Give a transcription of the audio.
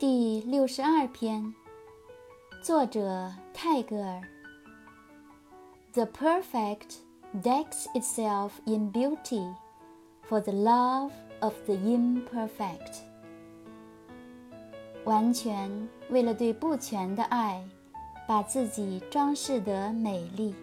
第六十二篇作者泰戈尔 the perfect decks itself in beauty for the love of the imperfect 完全为了对不全的爱把自己装饰得美丽